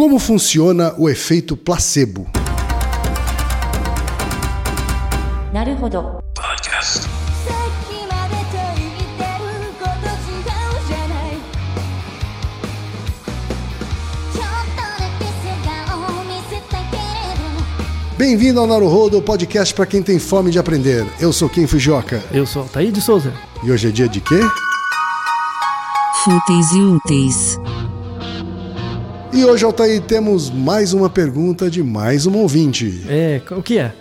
Como funciona o efeito placebo? Podcast. Bem-vindo ao Naruhodo, podcast para quem tem fome de aprender. Eu sou Kim Fujioka. Eu sou Thaí de Souza. E hoje é dia de quê? Fúteis e úteis. E hoje, Altair, temos mais uma pergunta de mais uma ouvinte. É, o que é?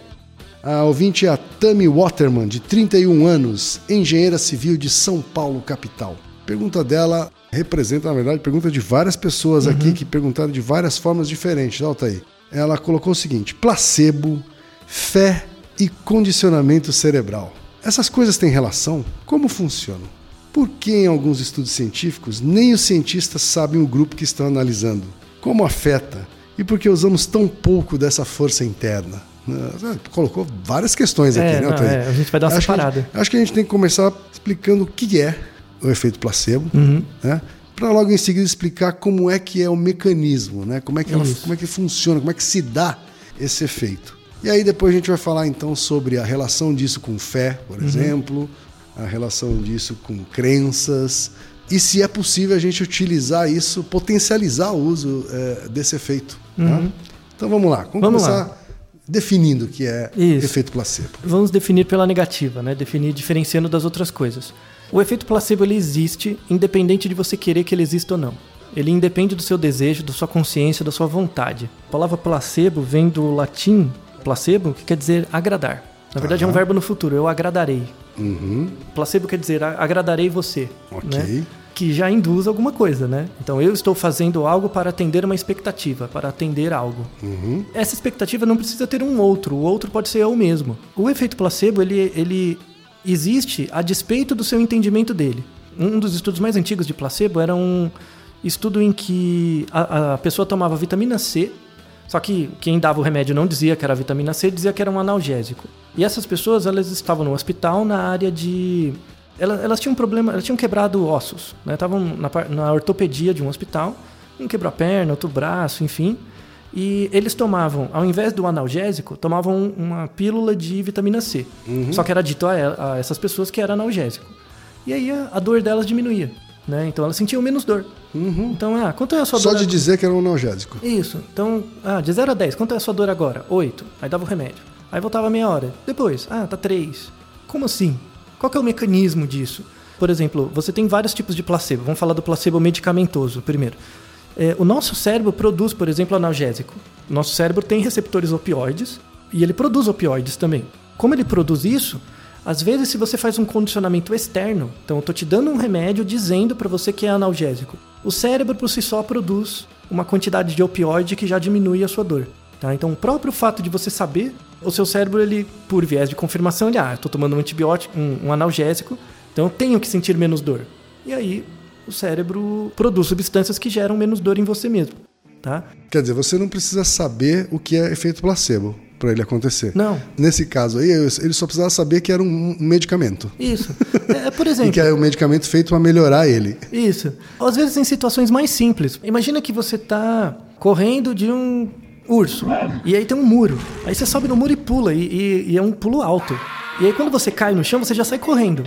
A ouvinte é a Tami Waterman, de 31 anos, engenheira civil de São Paulo, capital. Pergunta dela representa, na verdade, pergunta de várias pessoas aqui que perguntaram de várias formas diferentes, né, Altair? Ela colocou o seguinte: placebo, fé e condicionamento cerebral. Essas coisas têm relação? Como funcionam? Por que em alguns estudos científicos nem os cientistas sabem o grupo que estão analisando? Como afeta? E por que usamos tão pouco dessa força interna? Né? Colocou várias questões aqui, É, né, não, é, a gente vai dar uma Acho que separada. gente- Acho que a gente tem que começar explicando o que é o efeito placebo, Uhum. né? Para logo em seguida explicar como é que é o mecanismo, né? Como é que ela- como é que funciona, como é que se dá esse efeito. E aí depois a gente vai falar então sobre a relação disso com fé, Uhum. por exemplo, a relação disso com crenças e se é possível a gente utilizar isso, potencializar o uso eh, desse efeito. tá? Então vamos lá, vamos, Uhum. Vamos começar lá. definindo o que é Isso. efeito placebo. Vamos definir pela negativa, né? Definir diferenciando das outras coisas. O efeito placebo ele existe independente de você querer que ele exista ou não. Ele independe do seu desejo, da sua consciência, da sua vontade. A palavra placebo vem do latim placebo, que quer dizer agradar. Na verdade é um verbo no futuro, eu agradarei. Placebo quer dizer agradarei você. Ok. né? Que já induz alguma coisa, né? Então eu estou fazendo algo para atender uma expectativa, para atender algo. Essa expectativa não precisa ter um outro, o outro pode ser eu mesmo. O efeito placebo, ele, ele existe a despeito do seu entendimento dele. Um dos estudos mais antigos de placebo era um estudo em que a, a pessoa tomava vitamina C, só que quem dava o remédio não dizia que era vitamina C, dizia que era um analgésico. E essas pessoas, elas estavam no hospital na área de... Elas, elas tinham um problema, elas tinham quebrado ossos, né? Estavam na, na ortopedia de um hospital, um quebrou a perna, outro braço, enfim. E eles tomavam, ao invés do analgésico, tomavam uma pílula de vitamina C. Só que era dito a, a essas pessoas que era analgésico. E aí a, a dor delas diminuía, né? Então elas sentiam menos dor. Então, ah, quanto é a sua Só dor? de dizer que era um analgésico. Isso. Então, ah, de 0 a 10, quanto é a sua dor agora? 8. Aí dava o remédio. Aí voltava meia hora. Depois, ah, tá 3. Como assim? Qual que é o mecanismo disso? Por exemplo, você tem vários tipos de placebo. Vamos falar do placebo medicamentoso primeiro. É, o nosso cérebro produz, por exemplo, analgésico. O nosso cérebro tem receptores opioides e ele produz opioides também. Como ele produz isso, às vezes se você faz um condicionamento externo, então eu tô te dando um remédio dizendo para você que é analgésico. O cérebro por si só produz uma quantidade de opioide que já diminui a sua dor. Tá? Então, o próprio fato de você saber, o seu cérebro, ele, por viés de confirmação, ele, ah, tô tomando um antibiótico, um, um analgésico, então eu tenho que sentir menos dor. E aí, o cérebro produz substâncias que geram menos dor em você mesmo. Tá? Quer dizer, você não precisa saber o que é efeito placebo para ele acontecer. Não. Nesse caso aí, ele só precisava saber que era um medicamento. Isso. É, por E exemplo. que é um medicamento feito para melhorar ele. Isso. Às vezes em situações mais simples. Imagina que você tá correndo de um urso. E aí tem um muro. Aí você sobe no muro e pula. E, e- e é um pulo alto. E aí quando você cai no chão, você já sai correndo.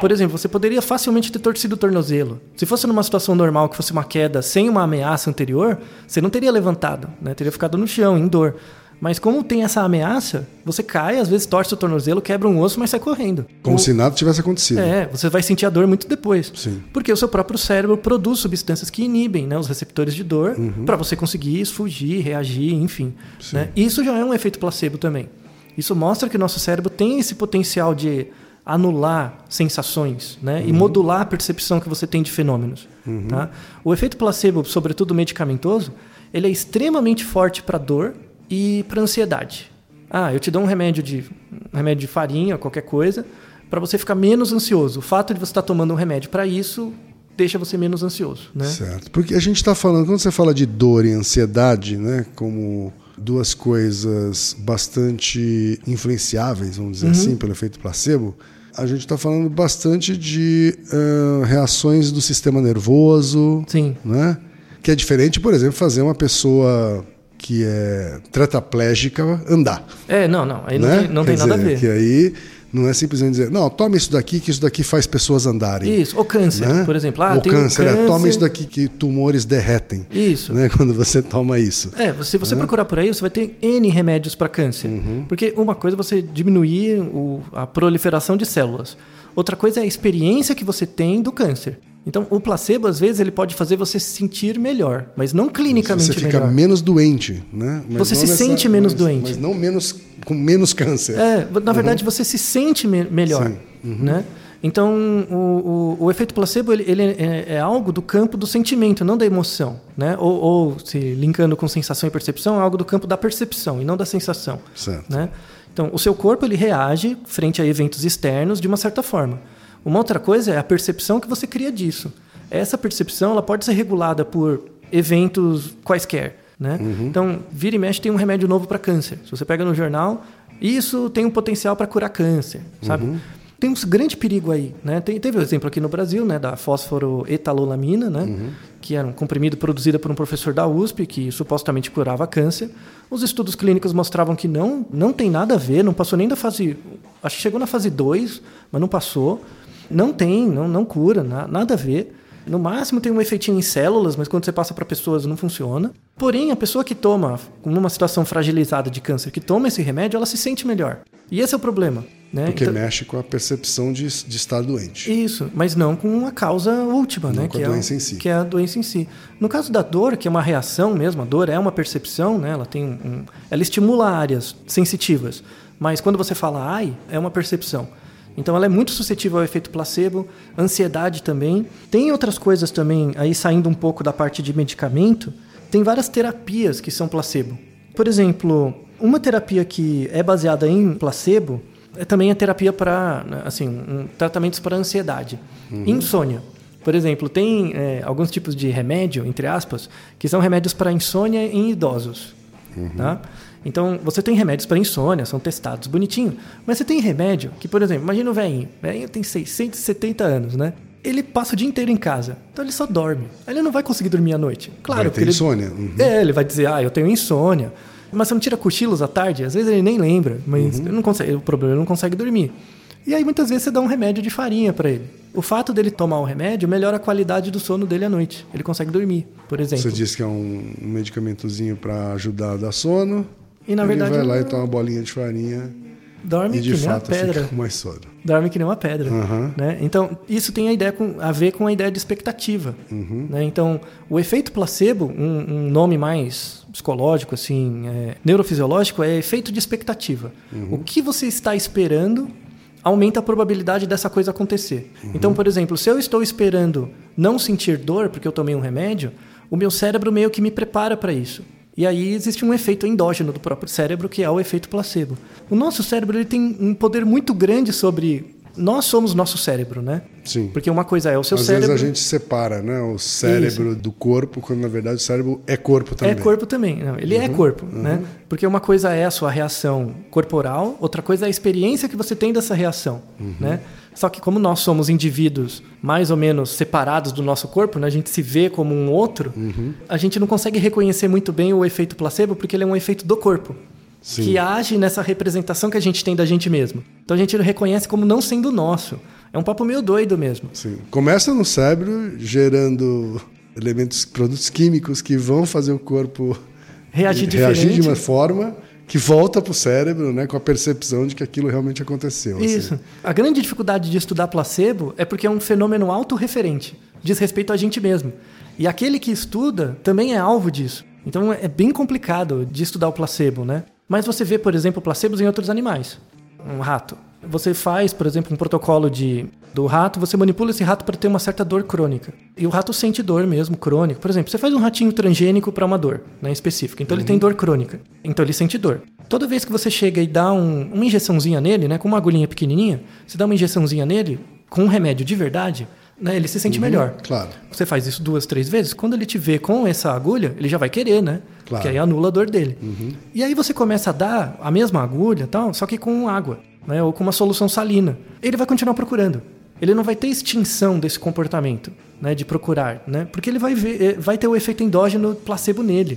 Por exemplo, você poderia facilmente ter torcido o tornozelo. Se fosse numa situação normal, que fosse uma queda sem uma ameaça anterior, você não teria levantado, né? Teria ficado no chão, em dor. Mas como tem essa ameaça, você cai, às vezes torce o tornozelo, quebra um osso, mas sai correndo. Como O- se nada tivesse acontecido. é, você vai sentir a dor muito depois. Sim. Porque o seu próprio cérebro produz substâncias que inibem né, os receptores de dor Uhum. para você conseguir fugir, reagir, enfim. Né? Isso já é um efeito placebo também. Isso mostra que o nosso cérebro tem esse potencial de anular sensações né? Uhum. e modular a percepção que você tem de fenômenos. Tá? O efeito placebo, sobretudo medicamentoso, ele é extremamente forte para dor e para ansiedade. Ah, eu te dou um remédio de um remédio de farinha, qualquer coisa, para você ficar menos ansioso. O fato de você estar tomando um remédio para isso deixa você menos ansioso, né? Certo. Porque a gente está falando, quando você fala de dor e ansiedade, né, como duas coisas bastante influenciáveis, vamos dizer assim, pelo efeito placebo, a gente está falando bastante de ah, reações do sistema nervoso, Sim. né? Que é diferente, por exemplo, fazer uma pessoa que é tetraplégica andar. É, não, não. Aí não né? tem, não tem nada a dizer, ver. Que aí não é simplesmente dizer, não, toma isso daqui, que isso daqui faz pessoas andarem. Isso, ou câncer, né? por exemplo. Ah, Ou tem um câncer, é, toma câncer. isso daqui que tumores derretem. Isso. Né? Quando você toma isso. É, se você procurar por aí, você vai ter N remédios para câncer. Uhum. Porque uma coisa é você diminuir o- a proliferação de células. Outra coisa é a experiência que você tem do câncer. Então, o placebo, às vezes, ele pode fazer você se sentir melhor, mas não clinicamente Você fica melhor. menos doente, né? Mas Você se nessa- sente menos mas- doente. Mas não menos com menos câncer. É, na verdade, você se sente me- melhor. Uhum. né? Então, o, o- o efeito placebo ele, ele é, é algo do campo do sentimento, não da emoção, né? Ou, ou, se linkando com sensação e percepção, é algo do campo da percepção e não da sensação, Certo. né? Então, o seu corpo ele reage frente a eventos externos de uma certa forma. Uma outra coisa é a percepção que você cria disso. Essa percepção ela pode ser regulada por eventos quaisquer. Né? Então, vira e mexe tem um remédio novo para câncer. Se você pega no jornal, isso tem um potencial para curar câncer, sabe? Tem um grande perigo aí, né? Tem, teve o exemplo aqui no Brasil, né, da fosforoetalolamina, né, que era um comprimido produzido por um professor da USP que supostamente curava câncer. Os estudos clínicos mostravam que não, não tem nada a ver, não passou nem da fase, acho que chegou na fase 2, mas não passou. Não tem, não, não cura, na- nada a ver. No máximo tem um efeitinho em células, mas quando você passa para pessoas não funciona. Porém, a pessoa que toma, numa situação fragilizada de câncer, que toma esse remédio, ela se sente melhor. E esse é o problema. Né? Porque Então- mexe com a percepção de, de estar doente. isso, mas não com a causa última, Não né? com a que doença é, em si. Que é a doença em si. No caso da dor, que é uma reação mesmo, a dor é uma percepção, né? Ela tem um, ela estimula áreas sensitivas. Mas quando você fala ai, é uma percepção. Então ela é muito suscetível ao efeito placebo, ansiedade também. Tem outras coisas também, aí saindo um pouco da parte de medicamento, tem várias terapias que são placebo. Por exemplo, uma terapia que é baseada em placebo é também a terapia para, assim, um, tratamentos para ansiedade. Insônia. Por exemplo, tem é, alguns tipos de remédio, entre aspas, que são remédios para insônia em idosos. Tá? Então, você tem remédios para insônia, são testados bonitinho, mas você tem remédio que, por exemplo, imagina o velhinho, o velhinho tem 670 anos, né? Ele passa o dia inteiro em casa, então ele só dorme. Aí Ele não vai conseguir dormir à noite. Claro, Vai ter ele- insônia. Uhum. É, ele vai dizer, ah, eu tenho insônia. Mas você não tira cochilos à tarde? Às vezes ele nem lembra, mas Uhum. ele não consegue, o problema é ele não consegue dormir. E aí muitas vezes você dá um remédio de farinha para ele. O fato dele tomar o remédio melhora a qualidade do sono dele à noite. Ele consegue dormir, por exemplo. Você disse que é um, um medicamentozinho para ajudar a dar sono. E na ele verdade vai lá e toma uma bolinha de farinha Dorme e de que nem uma fato pedra. fica mais sono. Dorme que nem uma pedra. Aham. Né? Então, isso tem a, ideia com- a ver com a ideia de expectativa. Uhum. Né? Então, o efeito placebo, um, um nome mais psicológico, assim, é, neurofisiológico, é efeito de expectativa. Uhum. O que você está esperando aumenta a probabilidade dessa coisa acontecer. Uhum. Então, por exemplo, se eu estou esperando não sentir dor porque eu tomei um remédio, o meu cérebro meio que me prepara para isso. E aí existe um efeito endógeno do próprio cérebro, que é o efeito placebo. O nosso cérebro ele tem um poder muito grande sobre. Nós somos nosso cérebro, né? Sim. Porque uma coisa é o seu Às cérebro. vezes a gente separa né, o cérebro do corpo, quando na verdade o cérebro é corpo também. É corpo também. Não, ele é corpo, né? Porque uma coisa é a sua reação corporal, outra coisa é a experiência que você tem dessa reação, né? Só que como nós somos indivíduos mais ou menos separados do nosso corpo, né? a gente se vê como um outro, a gente não consegue reconhecer muito bem o efeito placebo porque ele é um efeito do corpo. Sim. Que age nessa representação que a gente tem da gente mesmo. Então a gente reconhece como não sendo nosso. É um papo meio doido mesmo. Sim. Começa no cérebro, gerando elementos, produtos químicos que vão fazer o corpo Reagir reagir de uma forma que volta para o cérebro, né, com a percepção de que aquilo realmente aconteceu. assim. Isso. A grande dificuldade de estudar placebo é porque é um fenômeno autorreferente, diz respeito a gente mesmo. E aquele que estuda também é alvo disso. Então é bem complicado de estudar o placebo, né? Mas você vê, por exemplo, placebos em outros animais. Um rato. Você faz, por exemplo, um protocolo de do rato, você manipula esse rato para ter uma certa dor crônica. E o rato sente dor mesmo, crônica. Por exemplo, você faz um ratinho transgênico para uma dor, né, específica. Então ele tem dor crônica. Então ele sente dor. Toda vez que você chega e dá um- uma injeçãozinha nele, né, com uma agulhinha pequenininha, você dá uma injeçãozinha nele com um remédio de verdade, né, ele se sente melhor. Claro. Você faz isso duas, três vezes, quando ele te vê com essa agulha, ele já vai querer, né? Claro. Porque aí anula a dor dele. E aí você começa a dar a mesma agulha, tal, só que com água, né? Ou com uma solução salina. Ele vai continuar procurando. Ele não vai ter extinção desse comportamento, né, de procurar, né? Porque ele vai ver, eh, vai ter o efeito endógeno placebo nele,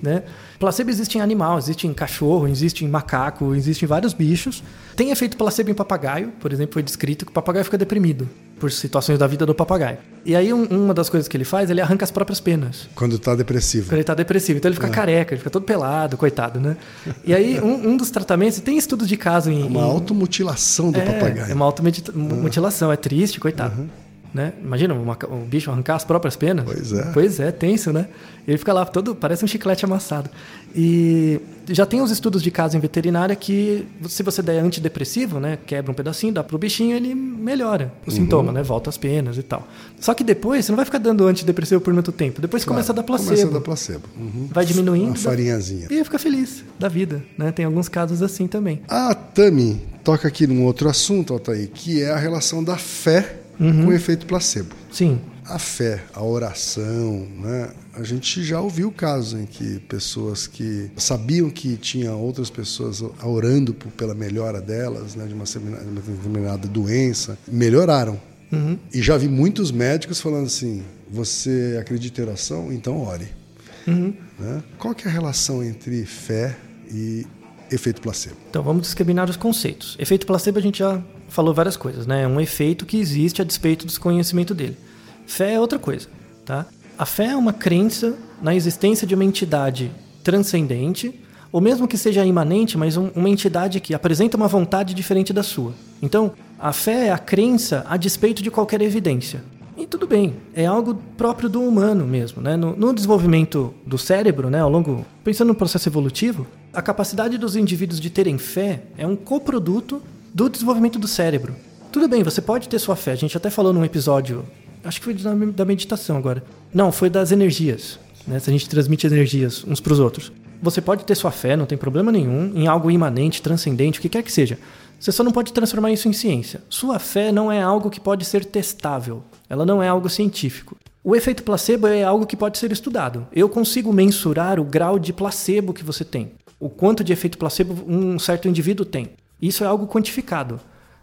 né? Placebo existe em animal, existe em cachorro, existe em macaco, existe em vários bichos. Tem efeito placebo em papagaio, por exemplo, foi descrito que o papagaio fica deprimido por situações da vida do papagaio. E aí um- uma das coisas que ele faz, ele arranca as próprias penas. Quando tá depressivo. Quando ele tá depressivo. Então ele fica careca, ele fica todo pelado, coitado, né? E aí um, um dos tratamentos, tem estudos de caso em. Uma em- automutilação do é, papagaio. É uma automutilação, é triste, coitado. Né? Imagina uma- um bicho arrancar as próprias penas. Pois é. Pois é, tenso, né? Ele fica lá todo, parece um chiclete amassado. E já tem os estudos de caso em veterinária que se você der antidepressivo, né, quebra um pedacinho, dá pro bichinho, ele melhora o Uhum. sintoma, né? Volta as penas e tal. Só que depois você não vai ficar dando antidepressivo por muito tempo. Depois Claro, começa a dar placebo. Começa a dar placebo. Uhum. Vai diminuindo. Uma farinhazinha. E fica feliz da vida, né? Tem alguns casos assim também. A Tami toca aqui num outro assunto, Altair, que é a relação da fé Uhum. com efeito placebo. Sim. A fé, a oração, né? A gente já ouviu casos em que pessoas que sabiam que tinha outras pessoas orando pela melhora delas, né, de uma determinada doença, melhoraram. E já vi muitos médicos falando assim: você acredita em oração? Então ore. Né? Qual que é a relação entre fé e efeito placebo? Então vamos discriminar os conceitos. Efeito placebo a gente já falou várias coisas, né? É um efeito que existe a despeito do desconhecimento dele. Fé é outra coisa, tá? A fé é uma crença na existência de uma entidade transcendente, ou mesmo que seja imanente, mas um- uma entidade que apresenta uma vontade diferente da sua. Então, a fé é a crença a despeito de qualquer evidência. E tudo bem, é algo próprio do humano mesmo, né? No, no desenvolvimento do cérebro, né, ao longo, pensando no processo evolutivo, a capacidade dos indivíduos de terem fé é um coproduto do desenvolvimento do cérebro. Tudo bem, você pode ter sua fé. A gente até falou num episódio, acho que foi da, meditação agora. Não, foi das energias, né? Se a gente transmite energias uns para os outros. Você pode ter sua fé, não tem problema nenhum, em algo imanente, transcendente, o que quer que seja. Você só não pode transformar isso em ciência. Sua fé não é algo que pode ser testável. Ela não é algo científico. O efeito placebo é algo que pode ser estudado. Eu consigo mensurar o grau de placebo que você tem. O quanto de efeito placebo um certo indivíduo tem. Isso é algo quantificado.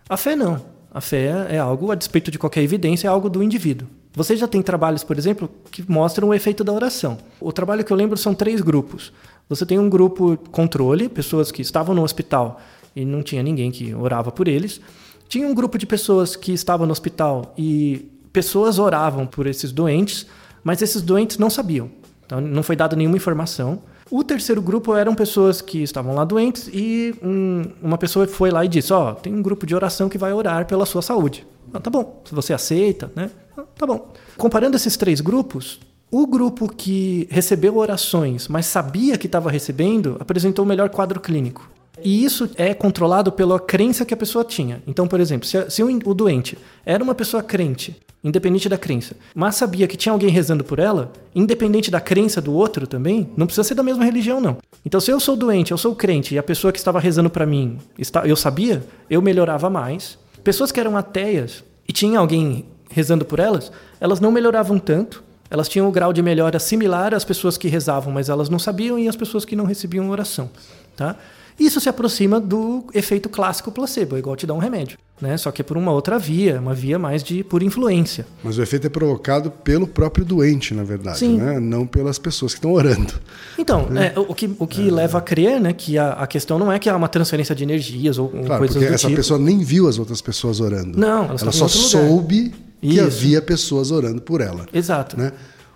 A fé não. A fé é algo, a despeito de qualquer evidência, é algo do indivíduo. Você já tem trabalhos, por exemplo, que mostram o efeito da oração. O trabalho que eu lembro são três grupos. Você tem um grupo controle, pessoas que estavam no hospital e não tinha ninguém que orava por eles. Tinha um grupo de pessoas que estavam no hospital e pessoas oravam por esses doentes, mas esses doentes não sabiam. Então não foi dada nenhuma informação. O terceiro grupo eram pessoas que estavam lá doentes e um- uma pessoa foi lá e disse: Ó, tem um grupo de oração que vai orar pela sua saúde. Ah, tá bom, se você aceita, né? Ah, tá bom. Comparando esses três grupos, o grupo que recebeu orações, mas sabia que estava recebendo, apresentou o melhor quadro clínico. E isso é controlado pela crença que a pessoa tinha. Então, por exemplo, se, se o, o doente era uma pessoa crente, independente da crença, mas sabia que tinha alguém rezando por ela, independente da crença do outro também, não precisa ser da mesma religião, não. Então, se eu sou doente, eu sou crente, e a pessoa que estava rezando para mim, eu sabia, eu melhorava mais. Pessoas que eram ateias e tinha alguém rezando por elas, elas não melhoravam tanto. Elas tinham o grau de melhora similar às pessoas que rezavam, mas elas não sabiam, e às pessoas que não recebiam oração. Tá? Isso se aproxima do efeito clássico placebo, é igual te dar um remédio. Né? Só que é por uma outra via, uma via mais de por influência. Mas o efeito é provocado pelo próprio doente, na verdade, Sim. né? não pelas pessoas que estão orando. Então, é, o que, o que leva a crer né, que a, a questão não é que há uma transferência de energias ou, Claro, coisas porque do essa tipo. pessoa nem viu as outras pessoas orando. Não, ela estavam só soube que Isso. havia pessoas orando por ela. Exato. né?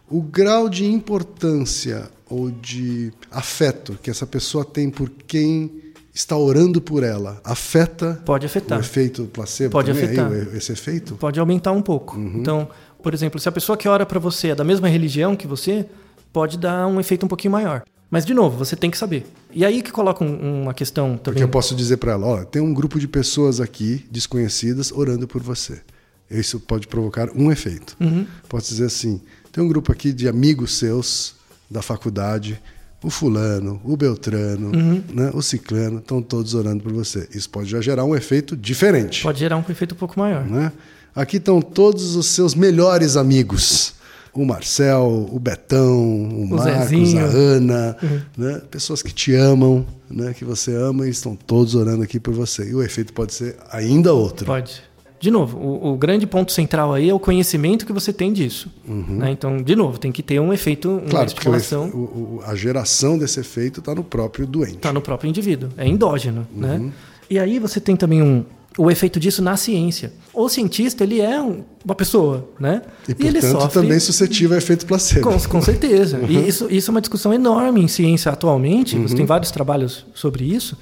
O grau de importância ou de afeto que essa pessoa tem por quem está orando por ela afeta Pode afetar. o efeito placebo Pode também, afetar. aí, esse efeito? pode aumentar um pouco. Uhum. Então, por exemplo, se a pessoa que ora para você é da mesma religião que você, pode dar um efeito um pouquinho maior. Mas, de novo, você tem que saber. E aí que coloca um- uma questão Porque também. eu posso dizer para ela, ó, tem um grupo de pessoas aqui desconhecidas orando por você. Isso pode provocar um efeito. Uhum. Posso dizer assim, tem um grupo aqui de amigos seus da faculdade, o fulano, o beltrano, Uhum. né, o ciclano, estão todos orando por você. Isso pode já gerar um efeito diferente. Pode gerar um efeito um pouco maior. né? Aqui estão todos os seus melhores amigos. O Marcel, o Betão, o, Marcos, Zezinho. a Ana, né? pessoas que te amam, né? que você ama e estão todos orando aqui por você. E o efeito pode ser ainda outro. Pode. De novo, o, o grande ponto central aí é o conhecimento que você tem disso. né? Então, de novo, tem que ter um efeito, uma Uhum. Claro, porque o o- a geração desse efeito está no próprio doente. Está no próprio indivíduo, é endógeno, Uhum. né? E aí você tem também um, o efeito disso na ciência. O cientista, ele é um- uma pessoa, né? E, ele portanto, sofre também suscetível a efeito placebo. com, com certeza. E isso, isso é uma discussão enorme em ciência atualmente. Uhum. Você tem vários trabalhos sobre isso.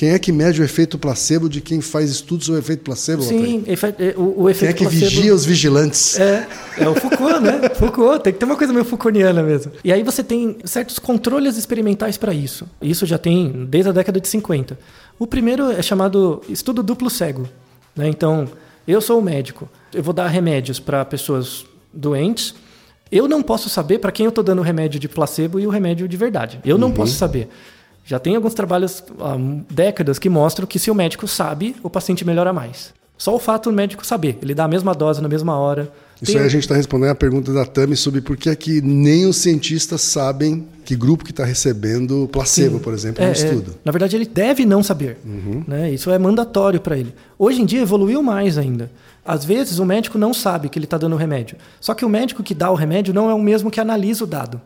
Quem é que mede o efeito placebo de quem faz estudos sobre o efeito placebo? Sim, é, o, o Quem efeito é que placebo- vigia os vigilantes? É, é o Foucault, né? Foucault, tem que ter uma coisa meio Foucaultiana mesmo. E aí você tem certos controles experimentais para isso. Isso já tem desde a década de 50. O primeiro é chamado estudo duplo cego. né? Então, eu sou o médico, eu vou dar remédios para pessoas doentes. Eu não posso saber para quem eu estou dando o remédio de placebo e o remédio de verdade. Eu não posso saber. Já tem alguns trabalhos há décadas que mostram que se o médico sabe, o paciente melhora mais. Só o fato do médico saber, ele dá a mesma dose na mesma hora. Isso Tem- aí a gente está respondendo a pergunta da Tami sobre por que é que nem os cientistas sabem que grupo que está recebendo placebo, por exemplo, no É, é. estudo. Na verdade, ele deve não saber. Né? Isso é mandatório para ele. Hoje em dia evoluiu mais ainda. Às vezes o médico não sabe que ele está dando o remédio. Só que o médico que dá o remédio não é o mesmo que analisa o dado,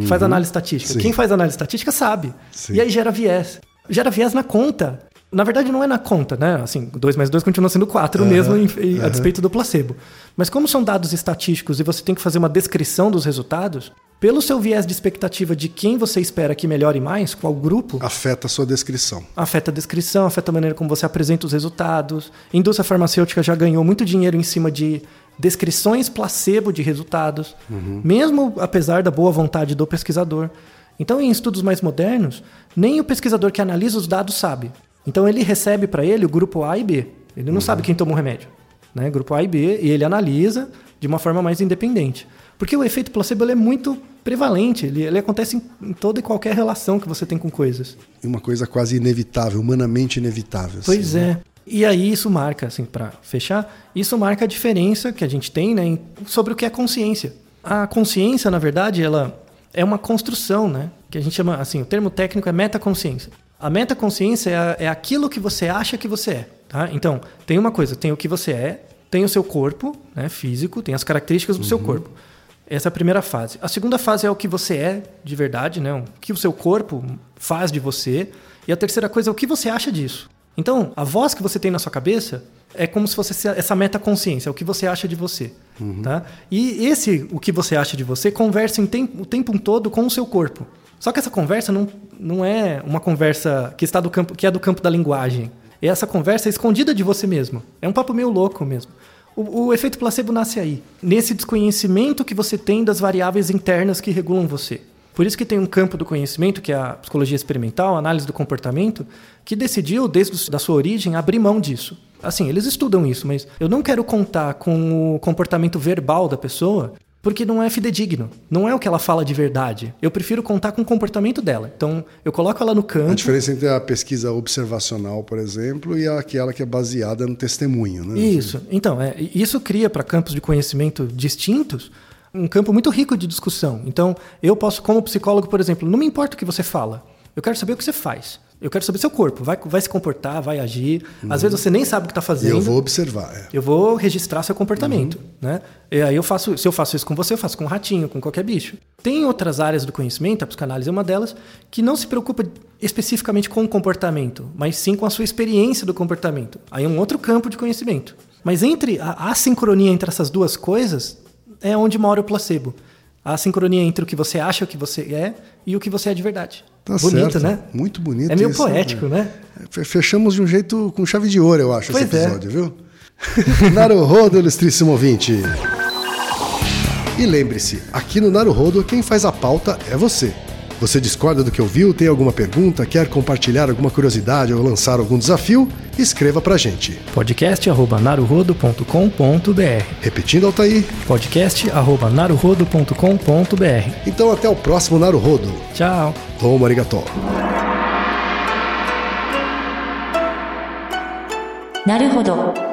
que faz análise estatística. Sim. Quem faz análise estatística sabe. Sim. E aí gera viés. Gera viés na conta. Na verdade, não é na conta, né? Assim, 2 mais 2 continua sendo 4 mesmo, em- em- a despeito do placebo. Mas como são dados estatísticos e você tem que fazer uma descrição dos resultados, pelo seu viés de expectativa de quem você espera que melhore mais, qual grupo, Afeta a sua descrição. afeta a descrição, afeta a maneira como você apresenta os resultados. A indústria farmacêutica já ganhou muito dinheiro em cima de descrições placebo de resultados, mesmo apesar da boa vontade do pesquisador. Então, em estudos mais modernos, nem o pesquisador que analisa os dados sabe. Então, ele recebe para ele o grupo A e B. Ele não sabe quem tomou o remédio. Né? Grupo A e B, e ele analisa de uma forma mais independente. Porque o efeito placebo é muito prevalente, ele, ele acontece em, em toda e qualquer relação que você tem com coisas. E uma coisa quase inevitável, humanamente inevitável. assim, Pois né? E aí isso marca, assim, para fechar, isso marca a diferença que a gente tem, né, sobre o que é consciência. A consciência, na verdade, ela é uma construção, né, que a gente chama, assim, o termo técnico é metaconsciência. A metaconsciência é, a- é aquilo que você acha que você é, tá? Então, tem uma coisa, tem o que você é, tem o seu corpo, né, físico, tem as características do seu corpo. Essa é a primeira fase. A segunda fase é o que você é de verdade, né? O que o seu corpo faz de você. E a terceira coisa é o que você acha disso. Então, a voz que você tem na sua cabeça é como se fosse essa- metaconsciência, é o que você acha de você. Tá? E esse, o que você acha de você, conversa em tem- o tempo todo com o seu corpo. Só que essa conversa não, não é uma conversa que está do campo, que é do campo da linguagem. É essa conversa escondida de você mesmo. É um papo meio louco mesmo. O, o efeito placebo nasce aí, nesse desconhecimento que você tem das variáveis internas que regulam você. Por isso que tem um campo do conhecimento, que é a psicologia experimental, a análise do comportamento, que decidiu, desde a sua origem, abrir mão disso. Assim, eles estudam isso, mas eu não quero contar com o comportamento verbal da pessoa, porque não é fidedigno. Não é o que ela fala de verdade. Eu prefiro contar com o comportamento dela. Então, eu coloco ela no A campo. diferença entre a pesquisa observacional, por exemplo, e aquela que é baseada no testemunho, né? Isso. Então, é, isso cria para campos de conhecimento distintos um campo muito rico de discussão. Então, eu posso, como psicólogo, por exemplo, não me importa o que você fala. Eu quero saber o que você faz. Eu quero saber seu corpo. Vai, vai se comportar, vai agir. Às vezes você nem sabe o que está fazendo. eu vou observar. é. Eu vou registrar seu comportamento, né? E aí eu faço, se eu faço isso com você, eu faço com um ratinho, com qualquer bicho. Tem outras áreas do conhecimento, a psicanálise é uma delas, que não se preocupa especificamente com o comportamento, mas sim com a sua experiência do comportamento. Aí é um outro campo de conhecimento. Mas entre a assincronia entre essas duas coisas é onde mora o placebo. A sincronia entre o que você acha que você é e o que você é de verdade. Tá Bonito, certo. né? Muito bonito. É meio isso, poético, né? Fe- Fechamos de um jeito com chave de ouro, eu acho, Pois esse é. episódio, viu? Naruhodo, ilustríssimo ouvinte. E lembre-se, aqui no Naruhodo, quem faz a pauta é você. Você discorda do que ouviu, tem alguma pergunta, quer compartilhar alguma curiosidade ou lançar algum desafio? Escreva pra gente. podcast@naruhodo.com.br Repetindo, Altair. podcast@naruhodo.com.br. Então até o próximo Naruhodo. Tchau. Toma arigatô. なるほど。